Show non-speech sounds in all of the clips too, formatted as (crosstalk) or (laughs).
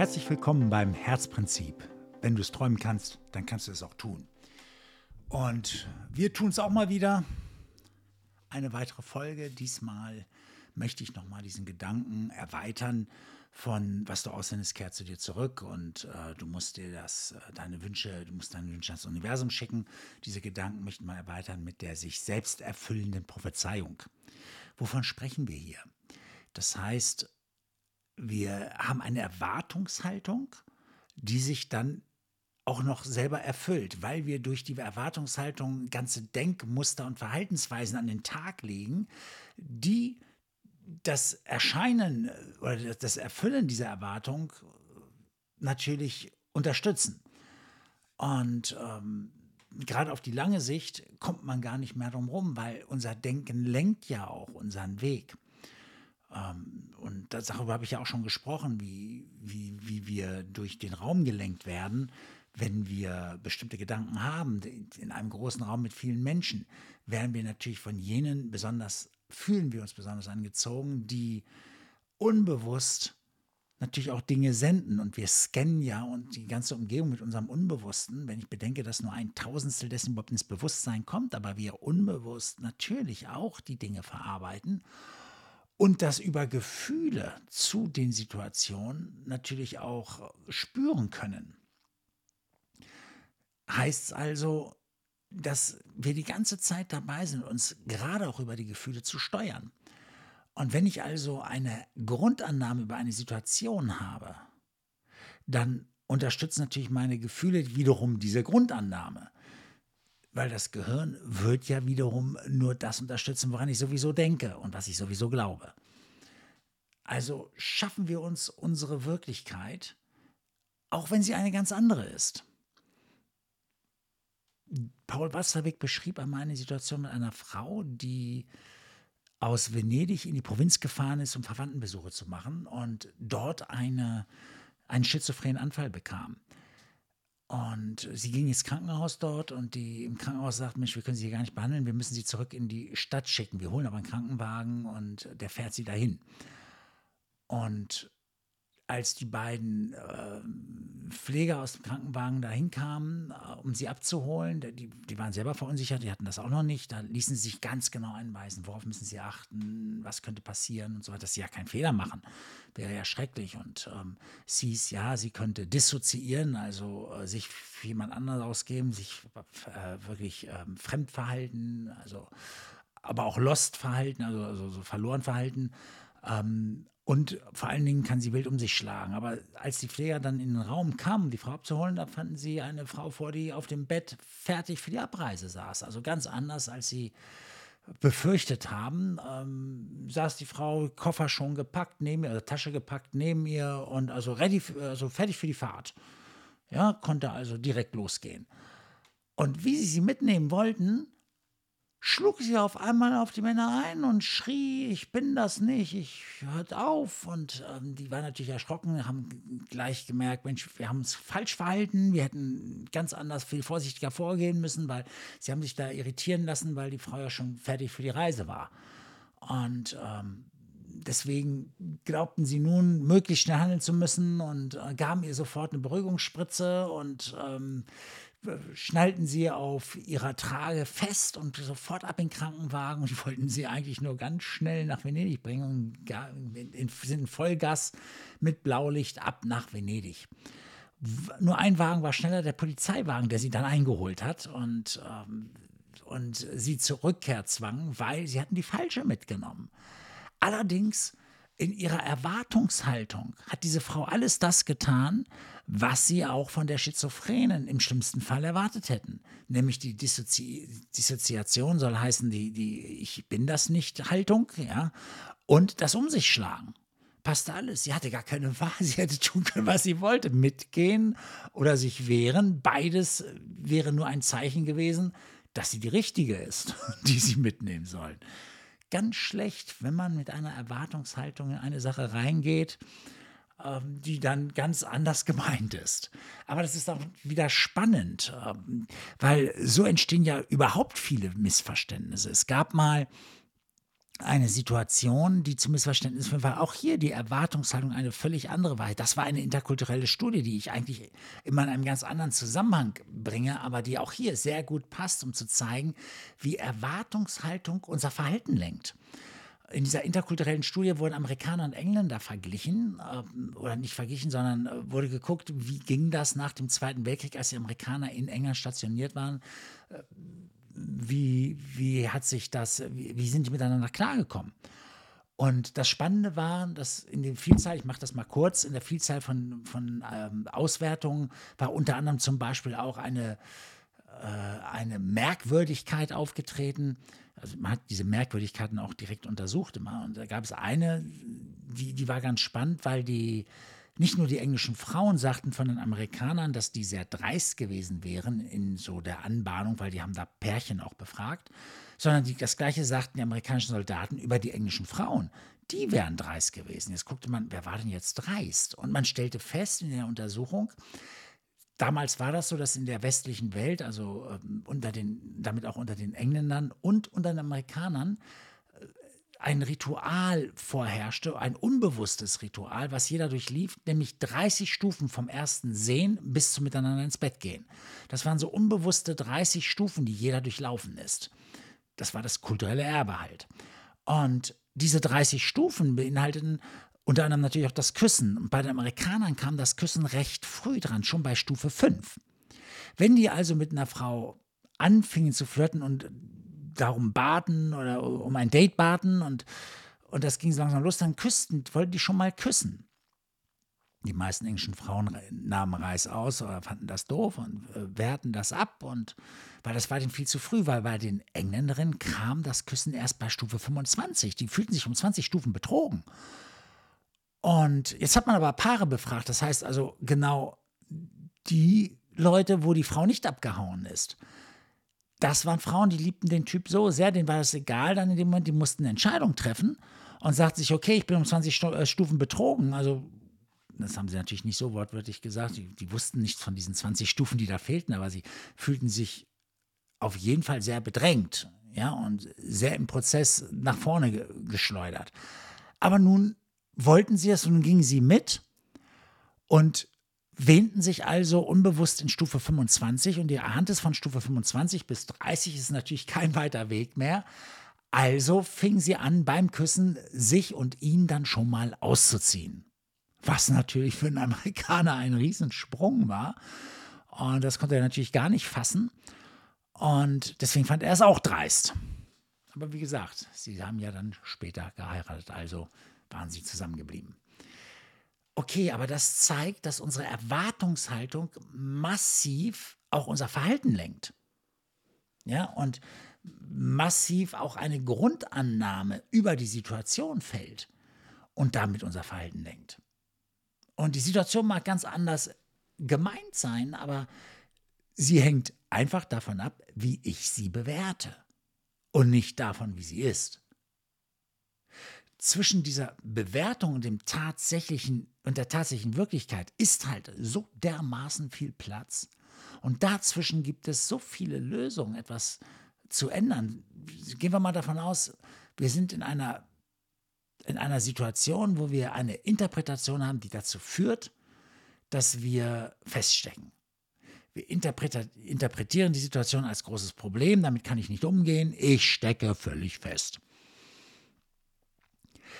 Herzlich willkommen beim Herzprinzip. Wenn du es träumen kannst, dann kannst du es auch tun. Und wir tun es auch mal wieder. Eine weitere Folge. Diesmal möchte ich nochmal diesen Gedanken erweitern von was du aussendest, kehrt zu dir zurück und äh, du musst dir das, äh, deine Wünsche, du musst deine Wünsche ans Universum schicken. Diese Gedanken möchten wir erweitern mit der sich selbst erfüllenden Prophezeiung. Wovon sprechen wir hier? Das heißt, wir haben eine Erwartungshaltung, die sich dann auch noch selber erfüllt, weil wir durch die Erwartungshaltung ganze Denkmuster und Verhaltensweisen an den Tag legen, die das Erscheinen äh, oder das Erfüllen dieser Erwartung natürlich unterstützen. Und ähm, gerade auf die lange Sicht kommt man gar nicht mehr drum rum, weil unser Denken lenkt ja auch unseren Weg. Ähm, und darüber habe ich ja auch schon gesprochen, wie, wie, wie wir durch den Raum gelenkt werden, wenn wir bestimmte Gedanken haben, in einem großen Raum mit vielen Menschen, werden wir natürlich von jenen besonders fühlen wir uns besonders angezogen, die unbewusst natürlich auch Dinge senden. Und wir scannen ja und die ganze Umgebung mit unserem Unbewussten, wenn ich bedenke, dass nur ein Tausendstel dessen überhaupt ins Bewusstsein kommt, aber wir unbewusst natürlich auch die Dinge verarbeiten und das über Gefühle zu den Situationen natürlich auch spüren können. Heißt also, dass wir die ganze Zeit dabei sind, uns gerade auch über die Gefühle zu steuern. Und wenn ich also eine Grundannahme über eine Situation habe, dann unterstützen natürlich meine Gefühle wiederum diese Grundannahme. Weil das Gehirn wird ja wiederum nur das unterstützen, woran ich sowieso denke und was ich sowieso glaube. Also schaffen wir uns unsere Wirklichkeit, auch wenn sie eine ganz andere ist. Paul Watzlawick beschrieb einmal eine Situation mit einer Frau, die aus Venedig in die Provinz gefahren ist, um Verwandtenbesuche zu machen und dort eine, einen schizophrenen Anfall bekam. Und sie ging ins Krankenhaus dort und die im Krankenhaus sagt, Mensch, wir können sie hier gar nicht behandeln, wir müssen sie zurück in die Stadt schicken. Wir holen aber einen Krankenwagen und der fährt sie dahin. Und als die beiden äh, Pfleger aus dem Krankenwagen dahin kamen, äh, um sie abzuholen, die, die waren selber verunsichert, die hatten das auch noch nicht, da ließen sie sich ganz genau anweisen, worauf müssen sie achten, was könnte passieren und so weiter, dass sie ja keinen Fehler machen. Wäre ja schrecklich. Und ähm, es hieß, ja, sie könnte dissoziieren, also äh, sich jemand anderes ausgeben, sich äh, wirklich ähm, fremd verhalten, also aber auch lost verhalten, also, also so verloren verhalten. Ähm, und vor allen Dingen kann sie wild um sich schlagen. Aber als die Pfleger dann in den Raum kamen, die Frau abzuholen, da fanden sie eine Frau vor, die auf dem Bett fertig für die Abreise saß. Also ganz anders, als sie befürchtet haben, ähm, saß die Frau Koffer schon gepackt neben ihr, also Tasche gepackt neben ihr und also ready, also fertig für die Fahrt. Ja, konnte also direkt losgehen. Und wie sie sie mitnehmen wollten, schlug sie auf einmal auf die Männer ein und schrie, ich bin das nicht, ich hört auf. Und ähm, die waren natürlich erschrocken, haben gleich gemerkt, Mensch, wir haben uns falsch verhalten, wir hätten ganz anders, viel vorsichtiger vorgehen müssen, weil sie haben sich da irritieren lassen, weil die Frau ja schon fertig für die Reise war. Und ähm, deswegen glaubten sie nun, möglichst schnell handeln zu müssen und äh, gaben ihr sofort eine Beruhigungsspritze und ähm, schnallten sie auf ihrer Trage fest und sofort ab in den Krankenwagen und wollten sie eigentlich nur ganz schnell nach Venedig bringen und sind in Vollgas mit Blaulicht ab nach Venedig. Nur ein Wagen war schneller, der Polizeiwagen, der sie dann eingeholt hat und, ähm, und sie zur Rückkehr zwang, weil sie hatten die falsche mitgenommen. Allerdings in ihrer Erwartungshaltung hat diese Frau alles das getan, was sie auch von der Schizophrenen im schlimmsten Fall erwartet hätten. Nämlich die Dissozi Dissoziation soll heißen, die, die Ich bin das nicht Haltung, ja, und das Um sich schlagen. Passte alles. Sie hatte gar keine (laughs) Wahl. Sie hätte tun können, was sie wollte. Mitgehen oder sich wehren. Beides wäre nur ein Zeichen gewesen, dass sie die Richtige ist, (laughs) die sie mitnehmen sollen ganz schlecht, wenn man mit einer Erwartungshaltung in eine Sache reingeht, ähm, die dann ganz anders (laughs) gemeint ist. Aber das ist auch wieder spannend, ähm, weil so entstehen ja überhaupt viele Missverständnisse. Es gab mal eine Situation, die zu Missverständnis führt, weil auch hier die Erwartungshaltung eine völlig andere war. Das war eine interkulturelle Studie, die ich eigentlich immer in einem ganz anderen Zusammenhang bringe, aber die auch hier sehr gut passt, um zu zeigen, wie Erwartungshaltung unser Verhalten lenkt. In dieser interkulturellen Studie wurden Amerikaner und Engländer verglichen, äh, oder nicht verglichen, sondern äh, wurde geguckt, wie ging das nach dem Zweiten Weltkrieg, als die Amerikaner in England stationiert waren äh, wie, wie hat sich das, wie, wie sind die miteinander klargekommen? Und das Spannende war, dass in der Vielzahl, ich mache das mal kurz, in der Vielzahl von, von ähm, Auswertungen war unter anderem zum Beispiel auch eine, äh, eine Merkwürdigkeit aufgetreten. Also man hat diese Merkwürdigkeiten auch direkt untersucht immer. Und da gab es eine, die, die war ganz spannend, weil die nicht nur die englischen Frauen sagten von den Amerikanern, dass die sehr dreist gewesen wären in so der Anbahnung, weil die haben da Pärchen auch befragt, sondern die, das gleiche sagten die amerikanischen Soldaten über die englischen Frauen. Die wären dreist gewesen. Jetzt guckte man, wer war denn jetzt dreist? Und man stellte fest in der Untersuchung, Damals war das so, dass in der westlichen Welt, also ähm, unter den, damit auch unter den Engländern und unter den Amerikanern, ein Ritual vorherrschte, ein unbewusstes Ritual, was jeder durchlief, nämlich 30 Stufen vom ersten Sehen bis zum Miteinander ins Bett gehen. Das waren so unbewusste 30 Stufen, die jeder durchlaufen ist. Das war das kulturelle Erbe halt. Und diese 30 Stufen beinhalteten unter anderem natürlich auch das Küssen. Und bei den Amerikanern kam das Küssen recht früh dran, schon bei Stufe 5. Wenn die also mit einer Frau anfingen zu flirten und darum baten oder um ein Date baten und, und das ging so langsam los, dann küssten, wollten die schon mal küssen. Die meisten englischen Frauen nahmen Reis aus oder fanden das doof und äh, wehrten das ab und weil das war denen viel zu früh, weil bei den Engländerinnen kam das Küssen erst bei Stufe 25. Die fühlten sich um 20 Stufen betrogen. Und jetzt hat man aber Paare befragt, das heißt also genau die Leute, wo die Frau nicht abgehauen ist das waren Frauen, die liebten den Typ so sehr, denen war das egal dann in dem Moment, die mussten eine Entscheidung treffen und sagten sich, okay, ich bin um 20 äh, Stufen betrogen. Also, das haben sie natürlich nicht so wortwörtlich gesagt. Die, die wussten nichts von diesen 20 Stufen, die da fehlten, aber sie fühlten sich auf jeden Fall sehr bedrängt, ja, und sehr im Prozess nach vorne geschleudert. Aber nun wollten sie es und nun gingen sie mit und wähnten sich also unbewusst in Stufe 25 und die Hand ist von Stufe 25 bis 30 ist natürlich kein weiter Weg mehr. Also fingen sie an, beim Küssen sich und ihn dann schon mal auszuziehen. Was natürlich für einen Amerikaner ein Riesensprung war. Und das konnte er natürlich gar nicht fassen. Und deswegen fand er es auch dreist. Aber wie gesagt, sie haben ja dann später geheiratet, also waren sie zusammengeblieben. Okay, aber das zeigt, dass unsere Erwartungshaltung massiv auch unser Verhalten lenkt. Ja, und massiv auch eine Grundannahme über die Situation fällt und damit unser Verhalten lenkt. Und die Situation mag ganz anders gemeint sein, aber sie hängt einfach davon ab, wie ich sie bewerte und nicht davon, wie sie ist zwischen dieser Bewertung und dem tatsächlichen und der tatsächlichen Wirklichkeit ist halt so dermaßen viel Platz. Und dazwischen gibt es so viele Lösungen, etwas zu ändern. Gehen wir mal davon aus, wir sind in einer, in einer Situation, wo wir eine Interpretation haben, die dazu führt, dass wir feststecken. Wir interpretieren die Situation als großes Problem, damit kann ich nicht umgehen, ich stecke völlig fest.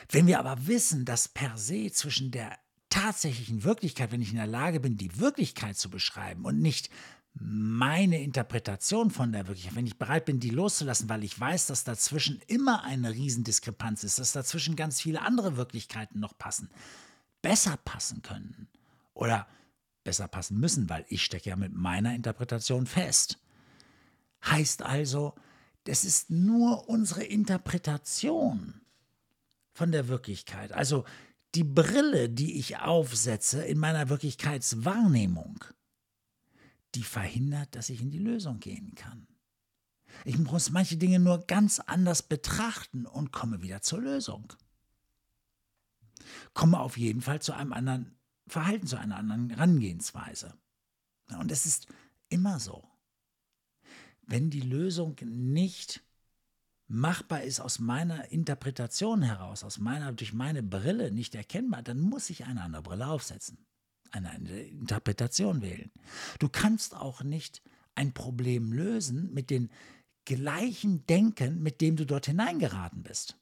Wenn wir aber wissen, dass per se zwischen der tatsächlichen Wirklichkeit, wenn ich in der Lage bin, die Wirklichkeit zu beschreiben und nicht meine Interpretation von der Wirklichkeit, wenn ich bereit bin, die loszulassen, weil ich weiß, dass dazwischen immer eine Riesendiskrepanz ist, dass dazwischen ganz viele andere Wirklichkeiten noch passen, besser passen können oder besser passen müssen, weil ich stecke ja mit meiner Interpretation fest. Heißt also, das ist nur unsere Interpretation von der Wirklichkeit. Also die Brille, die ich aufsetze in meiner Wirklichkeitswahrnehmung, die verhindert, dass ich in die Lösung gehen kann. Ich muss manche Dinge nur ganz anders betrachten und komme wieder zur Lösung. Komme auf jeden Fall zu einem anderen Verhalten, zu einer anderen Herangehensweise. Und es ist immer so. Wenn die Lösung nicht machbar ist aus meiner Interpretation heraus, aus meiner, durch meine Brille nicht erkennbar, dann muss ich eine andere Brille aufsetzen, eine, eine Interpretation wählen. Du kannst auch nicht ein Problem lösen mit dem gleichen Denken, mit dem du dort hineingeraten bist.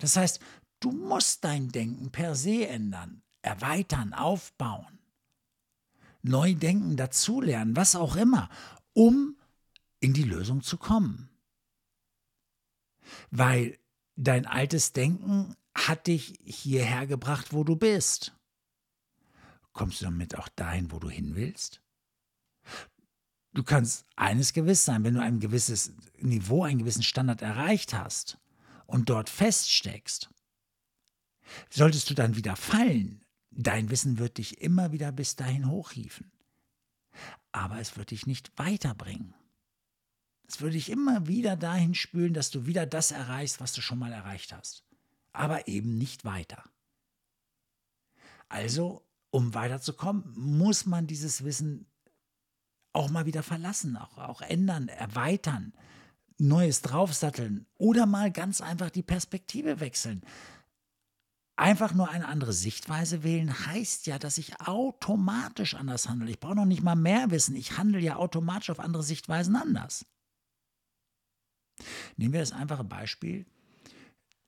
Das heißt, du musst dein Denken per se ändern, erweitern, aufbauen, neu denken, dazulernen, was auch immer, um in die Lösung zu kommen. Weil dein altes Denken hat dich hierher gebracht, wo du bist. Kommst du damit auch dahin, wo du hin willst? Du kannst eines gewiss sein, wenn du ein gewisses Niveau, einen gewissen Standard erreicht hast und dort feststeckst, solltest du dann wieder fallen, dein Wissen wird dich immer wieder bis dahin hochhieven. Aber es wird dich nicht weiterbringen. Es würde dich immer wieder dahin spülen, dass du wieder das erreichst, was du schon mal erreicht hast. Aber eben nicht weiter. Also, um weiterzukommen, muss man dieses Wissen auch mal wieder verlassen, auch, auch ändern, erweitern, Neues draufsatteln oder mal ganz einfach die Perspektive wechseln. Einfach nur eine andere Sichtweise wählen heißt ja, dass ich automatisch anders handle. Ich brauche noch nicht mal mehr Wissen. Ich handle ja automatisch auf andere Sichtweisen anders. Nehmen wir das einfache Beispiel.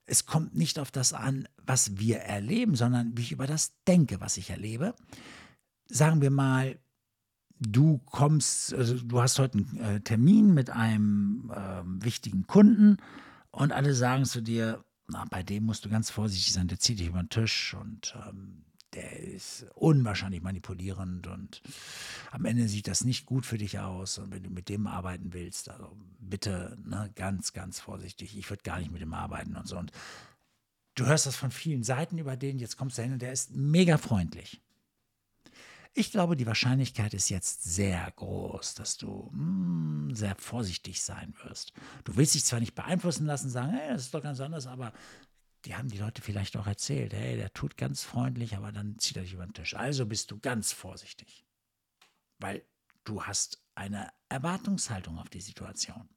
Es kommt nicht auf das an, was wir erleben, sondern wie ich über das denke, was ich erlebe. Sagen wir mal, du kommst, also du hast heute einen äh, Termin mit einem äh, wichtigen Kunden und alle sagen zu dir, na, bei dem musst du ganz vorsichtig sein, der zieht dich über den Tisch und ähm, der ist unwahrscheinlich manipulierend und am Ende sieht das nicht gut für dich aus. Und wenn du mit dem arbeiten willst, also bitte ne, ganz, ganz vorsichtig. Ich würde gar nicht mit dem arbeiten und so. Und du hörst das von vielen Seiten über den, jetzt kommst du hin und der ist mega freundlich. Ich glaube, die Wahrscheinlichkeit ist jetzt sehr groß, dass du mm, sehr vorsichtig sein wirst. Du willst dich zwar nicht beeinflussen lassen, sagen, hey, das ist doch ganz anders, aber die haben die Leute vielleicht auch erzählt, hey, der tut ganz freundlich, aber dann zieht er dich über den Tisch. Also bist du ganz vorsichtig, weil du hast eine Erwartungshaltung auf die Situation.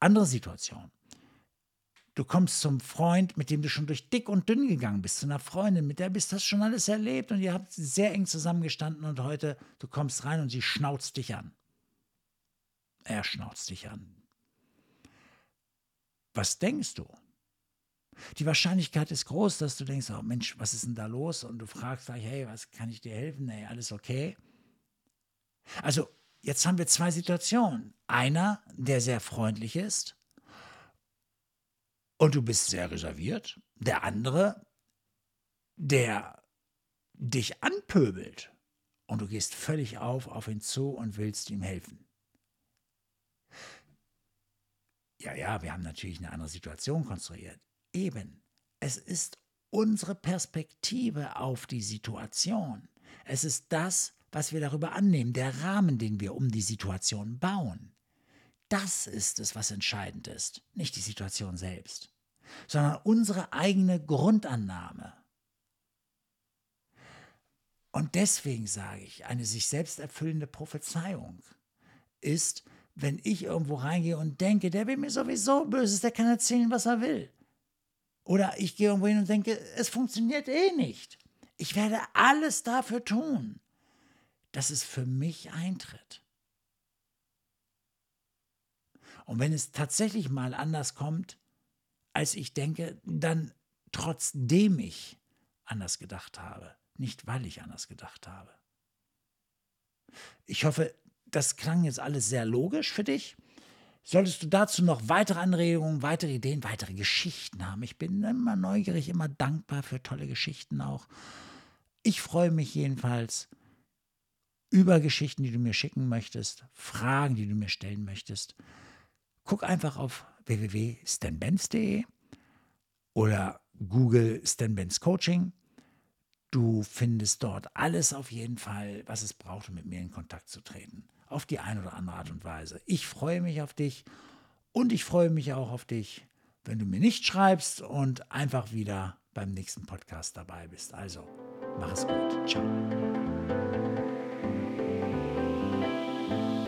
Andere Situation. Du kommst zum Freund, mit dem du schon durch dick und dünn gegangen bist, zu einer Freundin, mit der bist du das schon alles erlebt und ihr habt sehr eng zusammengestanden und heute, du kommst rein und sie schnauzt dich an. Er schnauzt dich an. Was denkst du? Die Wahrscheinlichkeit ist groß, dass du denkst, oh Mensch, was ist denn da los? Und du fragst gleich, hey, was kann ich dir helfen? Hey, alles okay? Also, jetzt haben wir zwei Situationen. Einer, der sehr freundlich ist und du bist sehr reserviert. Der andere, der dich anpöbelt und du gehst völlig auf auf ihn zu und willst ihm helfen. Ja, ja, wir haben natürlich eine andere Situation konstruiert. Eben, es ist unsere Perspektive auf die Situation. Es ist das, was wir darüber annehmen, der Rahmen, den wir um die Situation bauen. Das ist es, was entscheidend ist, nicht die Situation selbst, sondern unsere eigene Grundannahme. Und deswegen sage ich, eine sich selbst erfüllende Prophezeiung ist, wenn ich irgendwo reingehe und denke, der will mir sowieso Böses, der kann erzählen, was er will. Oder ich gehe irgendwo hin und denke, es funktioniert eh nicht. Ich werde alles dafür tun, dass es für mich eintritt. Und wenn es tatsächlich mal anders kommt, als ich denke, dann trotzdem ich anders gedacht habe, nicht weil ich anders gedacht habe. Ich hoffe, das klang jetzt alles sehr logisch für dich. Solltest du dazu noch weitere Anregungen, weitere Ideen, weitere Geschichten haben, ich bin immer neugierig, immer dankbar für tolle Geschichten auch. Ich freue mich jedenfalls über Geschichten, die du mir schicken möchtest, Fragen, die du mir stellen möchtest. Guck einfach auf www.stanbenz.de oder Google Stan Benz Coaching. Du findest dort alles auf jeden Fall, was es braucht, um mit mir in Kontakt zu treten auf die eine oder andere Art und Weise. Ich freue mich auf dich und ich freue mich auch auf dich, wenn du mir nicht schreibst und einfach wieder beim nächsten Podcast dabei bist. Also, mach es gut. Ciao.